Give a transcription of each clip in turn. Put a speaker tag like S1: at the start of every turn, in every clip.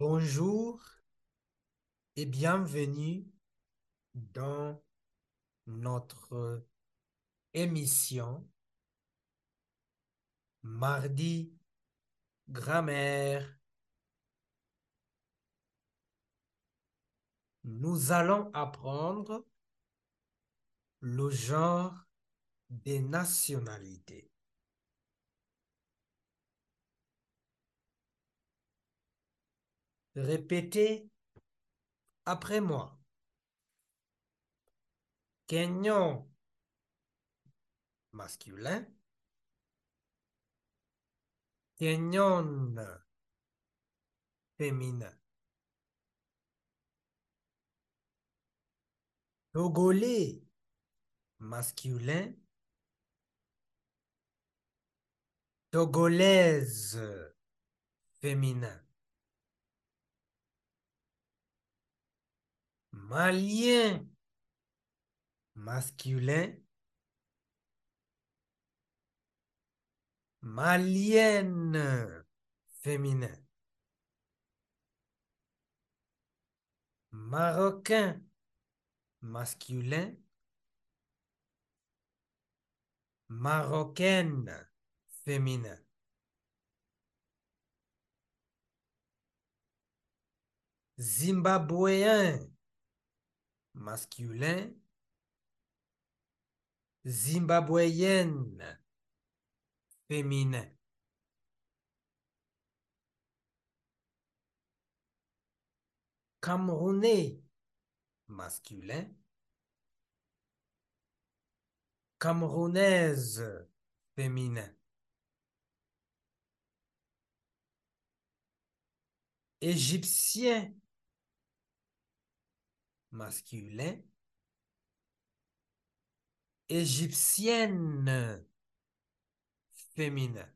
S1: Bonjour et bienvenue dans notre émission Mardi Grammaire. Nous allons apprendre le genre des nationalités. Répétez après moi. Kenyon masculin. Kenyon féminin. Togolais masculin. Togolaise féminin. Malien masculin. Malienne féminin. Marocain masculin. Marocaine féminin. Zimbabwéen masculin. Zimbabwéenne féminin. Camerounais masculin. Camerounaise féminin. Égyptien masculin. Égyptienne féminin.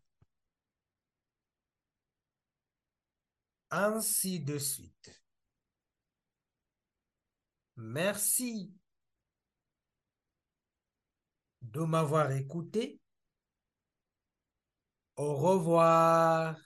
S1: Ainsi de suite. Merci de m'avoir écouté. Au revoir.